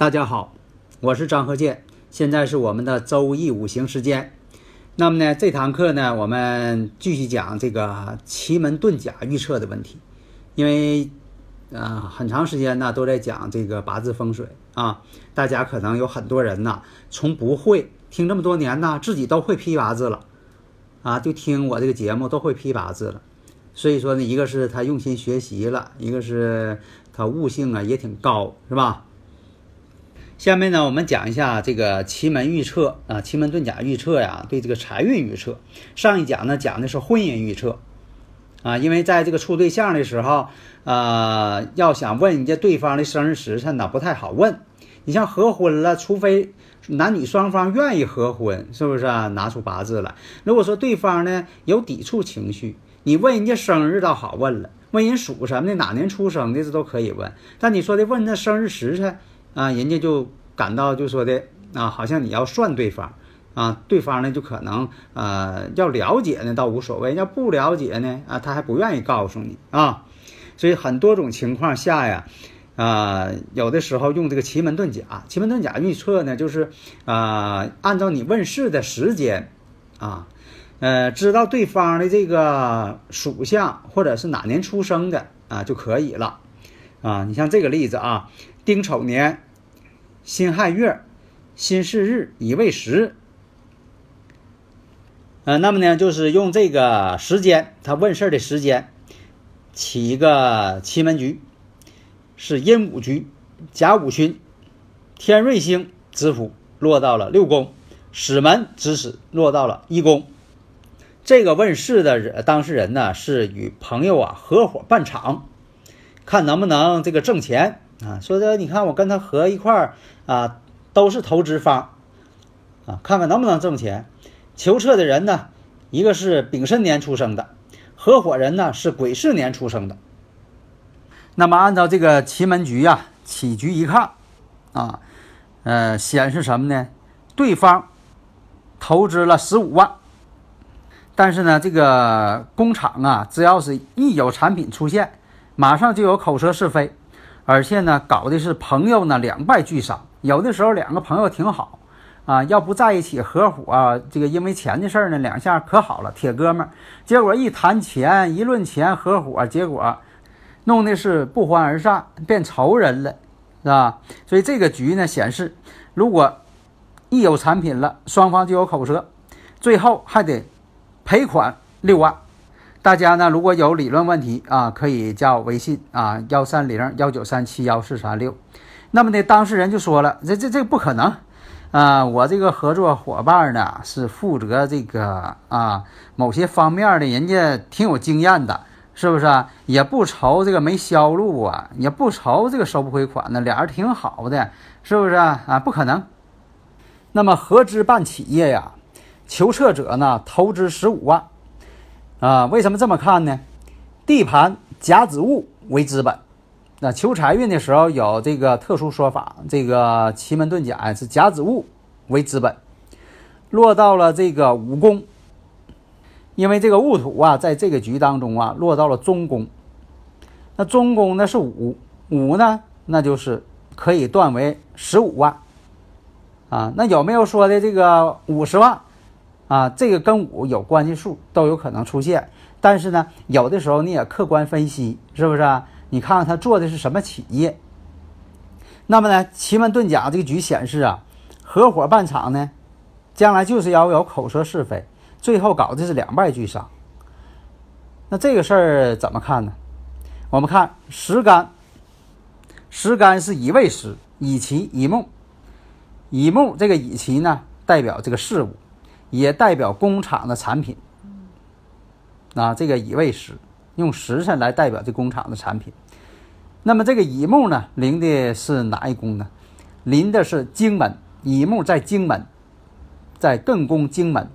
大家好，我是张和建，现在是我们的周易五行时间。那么呢，这堂课呢，我们继续讲这个奇门遁甲预测的问题。因为啊，很长时间呢都在讲这个八字风水啊，大家可能有很多人呐，从不会听这么多年呢，自己都会批八字了啊，就听我这个节目都会批八字了。所以说呢，一个是他用心学习了，一个是他悟性啊也挺高，是吧？下面呢，我们讲一下这个奇门预测啊，奇门遁甲预测呀，对这个财运预测。上一讲呢讲的是婚姻预测啊，因为在这个处对象的时候，呃，要想问人家对方的生日时辰呢，不太好问。你像合婚了，除非男女双方愿意合婚，是不是啊？拿出八字来。如果说对方呢有抵触情绪，你问人家生日倒好问了，问人属什么的，哪年出生的，这都可以问。但你说的问那生日时辰。啊，人家就感到就说的啊，好像你要算对方啊，对方呢就可能呃要了解呢倒无所谓，要不了解呢啊他还不愿意告诉你啊，所以很多种情况下呀，啊有的时候用这个奇门遁甲，奇门遁甲预测呢就是啊按照你问世的时间啊，呃知道对方的这个属相或者是哪年出生的啊就可以了啊，你像这个例子啊。丁丑年，辛亥月，辛巳日，乙未时。呃，那么呢，就是用这个时间，他问事的时间，起一个奇门局，是阴五局，甲午旬，天瑞星子府落到了六宫，使门子使落到了一宫。这个问事的人，当事人呢，是与朋友啊合伙办厂，看能不能这个挣钱。啊，说的你看我跟他合一块儿啊，都是投资方啊，看看能不能挣钱。求测的人呢，一个是丙申年出生的，合伙人呢是癸巳年出生的。那么按照这个奇门局呀，起局一看啊，呃，显示什么呢？对方投资了十五万，但是呢，这个工厂啊，只要是一有产品出现，马上就有口舌是非。而且呢，搞的是朋友呢两败俱伤。有的时候两个朋友挺好，啊，要不在一起合伙啊，这个因为钱的事儿呢，两下可好了，铁哥们儿。结果一谈钱，一论钱，合伙，结果弄的是不欢而散，变仇人了，是吧？所以这个局呢显示，如果一有产品了，双方就有口舌，最后还得赔款六万。大家呢如果有理论问题啊，可以加我微信啊，幺三零幺九三七幺四三六。那么呢，当事人就说了，这这这不可能啊！我这个合作伙伴呢是负责这个啊某些方面的，人家挺有经验的，是不是啊？也不愁这个没销路啊，也不愁这个收不回款呢，俩人挺好的，是不是啊？啊，不可能。那么合资办企业呀，求测者呢投资十五万啊？为什么这么看呢？地盘甲子戊为资本。那求财运的时候有这个特殊说法，这个奇门遁甲是甲子戊为资本，落到了这个五宫，因为这个戊土啊，在这个局当中啊，落到了中宫。那中宫呢是五，五呢那就是可以断为十五万啊。那有没有说的这个五十万啊？这个跟五有关系数都有可能出现，但是呢，有的时候你也客观分析，是不是啊？你看看他做的是什么企业？那么呢，奇门遁甲这个局显示啊，合伙办厂呢，将来就是要有口舌是非，最后搞的是两败俱伤。那这个事儿怎么看呢？我们看十干，十干是乙未时，乙奇乙木，乙木这个乙奇呢，代表这个事物，也代表工厂的产品。啊，这个乙未时。用时辰来代表这工厂的产品，那么这个乙木呢，临的是哪一宫呢？临的是京门，乙木在京门，在艮宫京门，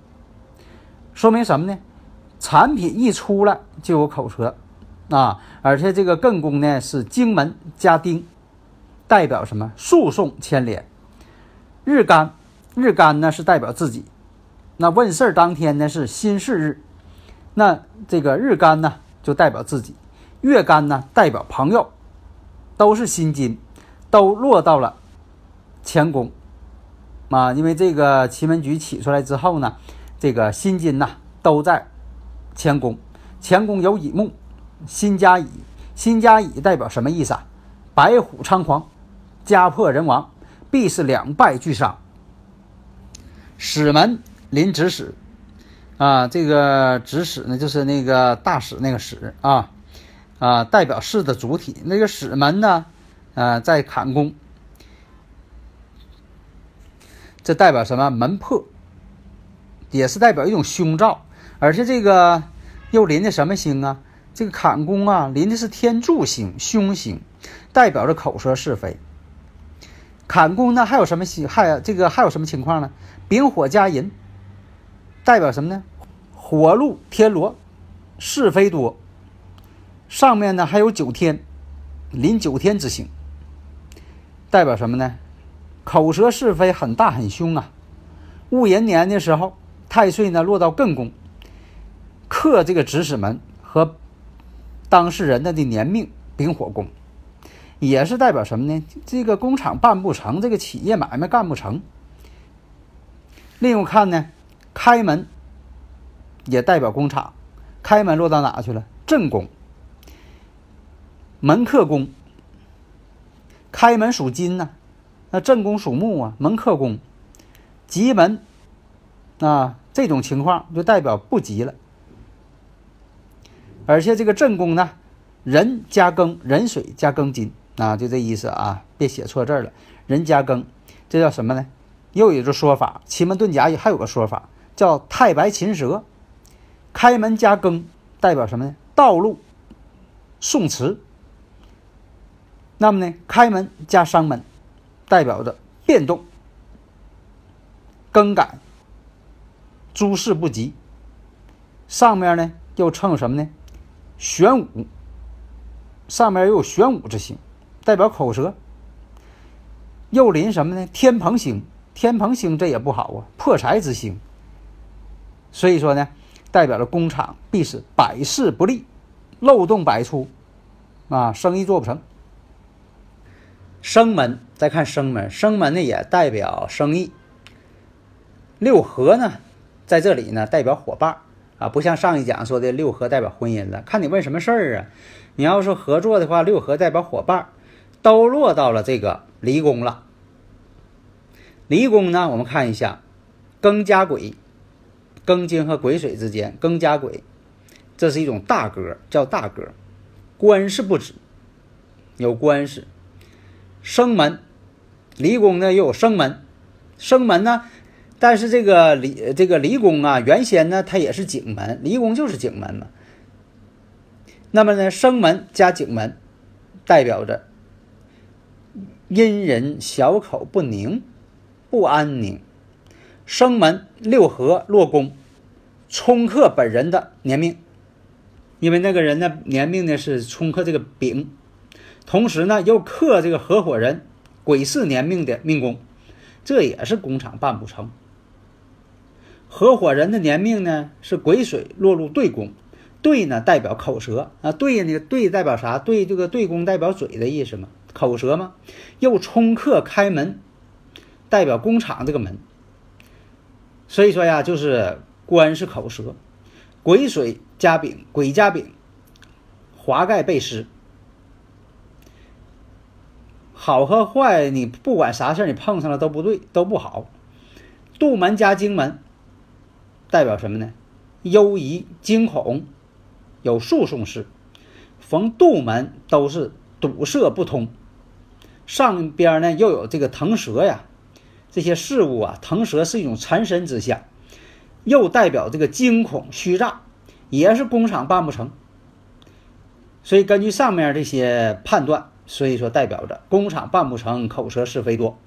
说明什么呢？产品一出来就有口舌啊，而且这个艮宫呢是京门加丁，代表什么？诉讼牵连。日干，日干呢是代表自己，那问事儿当天呢是辛巳日，那这个日干呢？就代表自己，月干呢代表朋友，都是辛金，都落到了乾宫啊。因为这个奇门局起出来之后呢，这个辛金呐都在乾宫，乾宫有乙木，辛加乙，辛加乙代表什么意思啊？白虎猖狂，家破人亡，必是两败俱伤。使门临指使。啊，这个指使呢，就是那个大使那个使啊，啊，代表事的主体。那个使门呢，啊，在坎宫，这代表什么？门破，也是代表一种凶兆。而且这个又临的什么星啊？这个坎宫啊，临的是天柱星，凶星，代表着口舌是非。坎宫呢，还有什么星？还这个还有什么情况呢？丙火加寅。代表什么呢？火禄天罗，是非多。上面呢还有九天，临九天之星，代表什么呢？口舌是非很大很凶啊。戊寅年的时候，太岁呢落到艮宫，克这个指使门和当事人的的年命丙火宫，也是代表什么呢？这个工厂办不成，这个企业买卖干不成。另外看呢。开门也代表工厂，开门落到哪去了？正宫。门克宫，开门属金呢，那正宫属木啊，门克宫，吉门啊，这种情况就代表不吉了。而且这个正宫呢，人加庚，壬水加庚金啊，就这意思啊，别写错字了。人加庚，这叫什么呢？又有一种说法，奇门遁甲也还有个说法。叫太白琴蛇，开门加庚，代表什么呢？道路，宋词。那么呢，开门加伤门，代表着变动、更改、诸事不及。上面呢又称什么呢？玄武，上面又有玄武之星，代表口舌。又临什么呢？天蓬星，天蓬星这也不好啊，破财之星。所以说呢，代表了工厂必是百事不利，漏洞百出，啊，生意做不成。生门再看生门，生门呢也代表生意。六合呢，在这里呢代表伙伴啊，不像上一讲说的六合代表婚姻了。看你问什么事儿啊？你要说合作的话，六合代表伙伴，都落到了这个离宫了。离宫呢，我们看一下，庚加癸。庚金和癸水之间，庚加癸，这是一种大格，叫大格。官是不止，有官是。生门，离宫呢又有生门，生门呢，但是这个离这个离宫啊，原先呢它也是景门，离宫就是景门嘛。那么呢，生门加景门，代表着阴人小口不宁，不安宁。生门六合落宫，冲克本人的年命，因为那个人呢年命呢是冲克这个丙，同时呢又克这个合伙人癸巳年命的命宫，这也是工厂办不成。合伙人的年命呢是癸水落入对宫。对呢，代表口舌啊。对呢，对代表啥？对这个对宫代表嘴的意思嘛，口舌嘛。又冲克开门，代表工厂这个门。所以说呀，就是官是口舌，癸水加丙，癸加丙，华盖背湿。好和坏，你不管啥事，你碰上了都不对，都不好。杜门加荆门，代表什么呢？忧疑惊恐。有诉讼事，逢杜门都是堵塞不通。上边呢又有这个腾蛇呀，这些事物啊，腾蛇是一种缠身之象，又代表这个惊恐虚诈，也是工厂办不成。所以根据上面这些判断，所以说代表着工厂办不成，口舌是非多。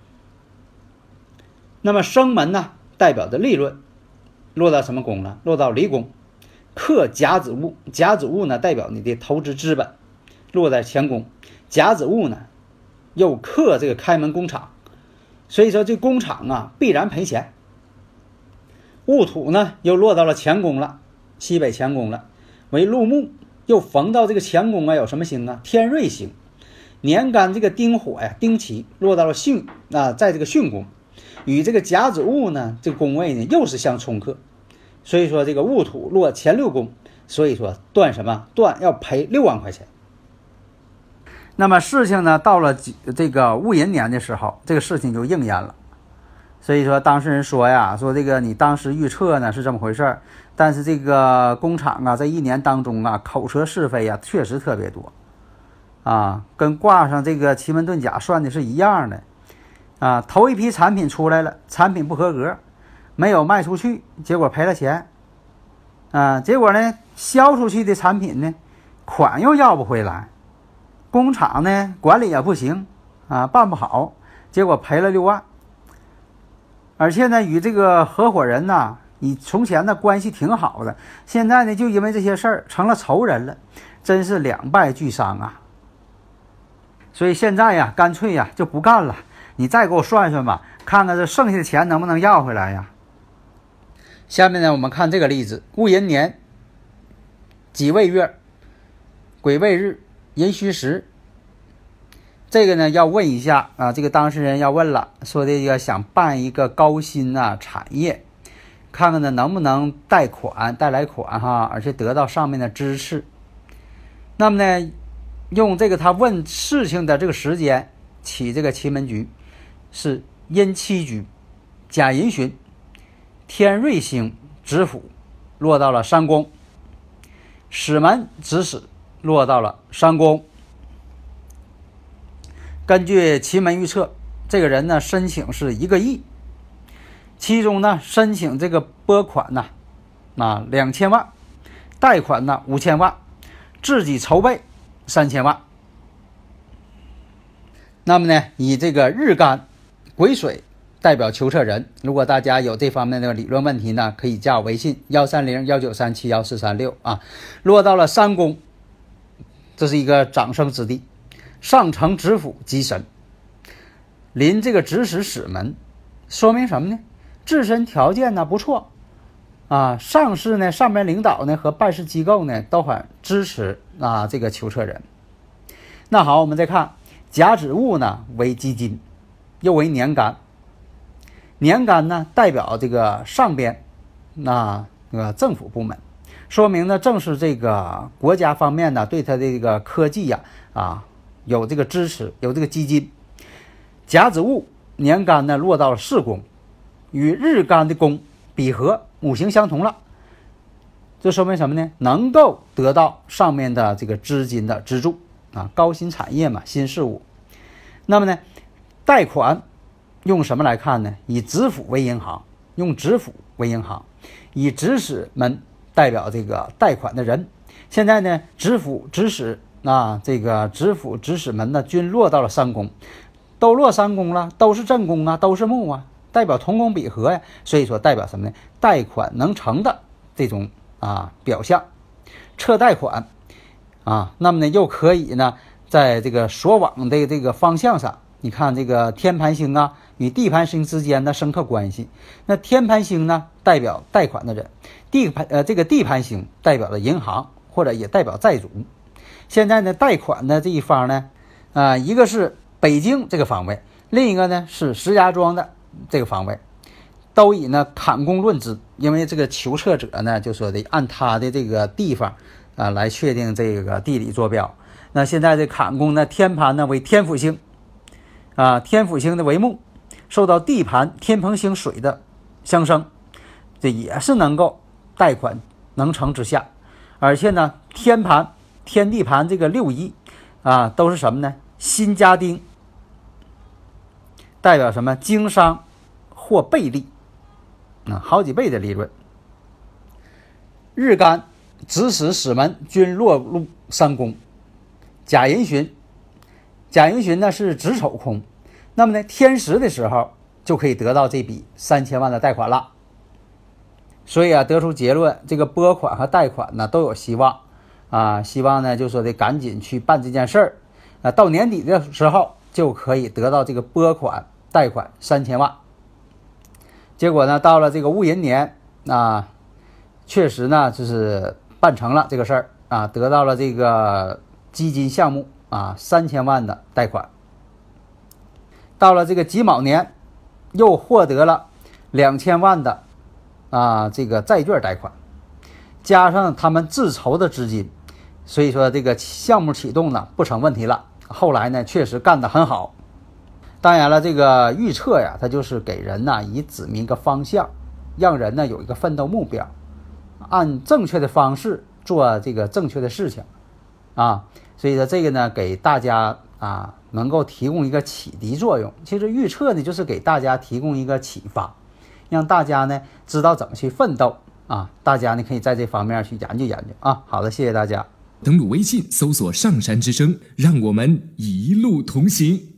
那么生门呢，代表着利润，落到什么宫了？落到离宫。克甲子戊，甲子戊呢代表你的投资资本，落在乾宫。甲子戊呢又克这个开门工厂，所以说这工厂啊必然赔钱。戊土呢又落到了乾宫了，西北乾宫了，为禄木，又逢到这个乾宫啊有什么星啊？天瑞星。年干这个丁火呀，丁奇落到了巽啊，在这个巽宫，与这个甲子戊呢这个宫位呢又是相冲克。所以说这个戊土落前六宫，所以说断什么断要赔六万块钱。那么事情呢到了这个戊寅年的时候，这个事情就应验了。所以说当事人说呀，说这个你当时预测呢是这么回事儿，但是这个工厂啊，在一年当中啊，口舌是非呀，确实特别多，啊，跟挂上这个奇门遁甲算的是一样的，啊，头一批产品出来了，产品不合格。没有卖出去，结果赔了钱，啊，结果呢，销出去的产品呢，款又要不回来，工厂呢管理也不行，啊，办不好，结果赔了六万，而且呢，与这个合伙人呐，你从前呢关系挺好的，现在呢就因为这些事儿成了仇人了，真是两败俱伤啊。所以现在呀，干脆呀就不干了，你再给我算算吧，看看这剩下的钱能不能要回来呀。下面呢，我们看这个例子：戊寅年己未月癸未日寅戌时。这个呢，要问一下啊，这个当事人要问了，说这个想办一个高新啊产业，看看呢能不能贷款贷来款哈，而且得到上面的支持。那么呢，用这个他问事情的这个时间起这个奇门局是阴七局，甲寅旬。天瑞星直府落到了山宫，使门指使落到了山宫。根据奇门预测，这个人呢申请是一个亿，其中呢申请这个拨款呢啊两千万，贷款呢五千万，自己筹备三千万。那么呢以这个日干癸水。代表求测人，如果大家有这方面的理论问题呢，可以加我微信幺三零幺九三七幺四三六啊。落到了三宫，这是一个长生之地，上承知府吉神，临这个指使使门，说明什么呢？自身条件呢不错啊，上司呢上面领导呢和办事机构呢都很支持啊这个求测人。那好，我们再看甲子戊呢为基金，又为年干。年干呢，代表这个上边，那那个政府部门，说明呢正是这个国家方面呢对他的这个科技呀啊有这个支持，有这个基金。甲子戊年干呢落到了四宫，与日干的宫比合，五行相同了。这说明什么呢？能够得到上面的这个资金的资助啊，高新产业嘛，新事物。那么呢，贷款用什么来看呢？以子府为银行，用子府为银行，以指使门代表这个贷款的人。现在呢，知府、指使啊，这个知府、指使们呢，均落到了三宫，都落三宫了，都是正宫啊，都是木啊，代表同宫比合呀。所以说，代表什么呢？贷款能成的这种。啊，表象撤贷款啊，那么呢，又可以呢，在这个所往的这个方向上，你看这个天盘星啊与地盘星之间的深刻关系。那天盘星呢，代表贷款的人；地盘呃，这个地盘星代表了银行或者也代表债主。现在呢，贷款的这一方呢，啊，一个是北京这个方位，另一个呢是石家庄的这个方位。都以呢坎宫论之，因为这个求测者呢就说的按他的这个地方啊来确定这个地理坐标。那现在这坎宫呢天盘呢为天府星啊，天府星的为木，受到地盘天蓬星水的相生，这也是能够贷款能成之下。而且呢天盘天地盘这个六仪啊都是什么呢？辛加丁，代表什么？经商或倍利。啊，好几倍的利润。日干子使使门均落入三宫，甲寅旬，甲寅旬呢是子丑空，那么呢天时的时候就可以得到这笔三千万的贷款了。所以啊，得出结论，这个拨款和贷款呢都有希望啊，希望呢就说的赶紧去办这件事儿啊，到年底的时候就可以得到这个拨款贷款三千万。结果呢，到了这个戊寅年啊，确实呢就是办成了这个事儿啊，得到了这个基金项目啊三千万的贷款。到了这个己卯年，又获得了两千万的啊这个债券贷款，加上他们自筹的资金，所以说这个项目启动呢不成问题了。后来呢，确实干得很好。当然了，这个预测呀，它就是给人呢以指明一个方向，让人呢有一个奋斗目标，按正确的方式做这个正确的事情，啊，所以说这个呢给大家啊能够提供一个启迪作用。其实预测呢就是给大家提供一个启发，让大家呢知道怎么去奋斗啊。大家呢可以在这方面去研究研究啊。好的，谢谢大家。登录微信搜索“上山之声”，让我们一路同行。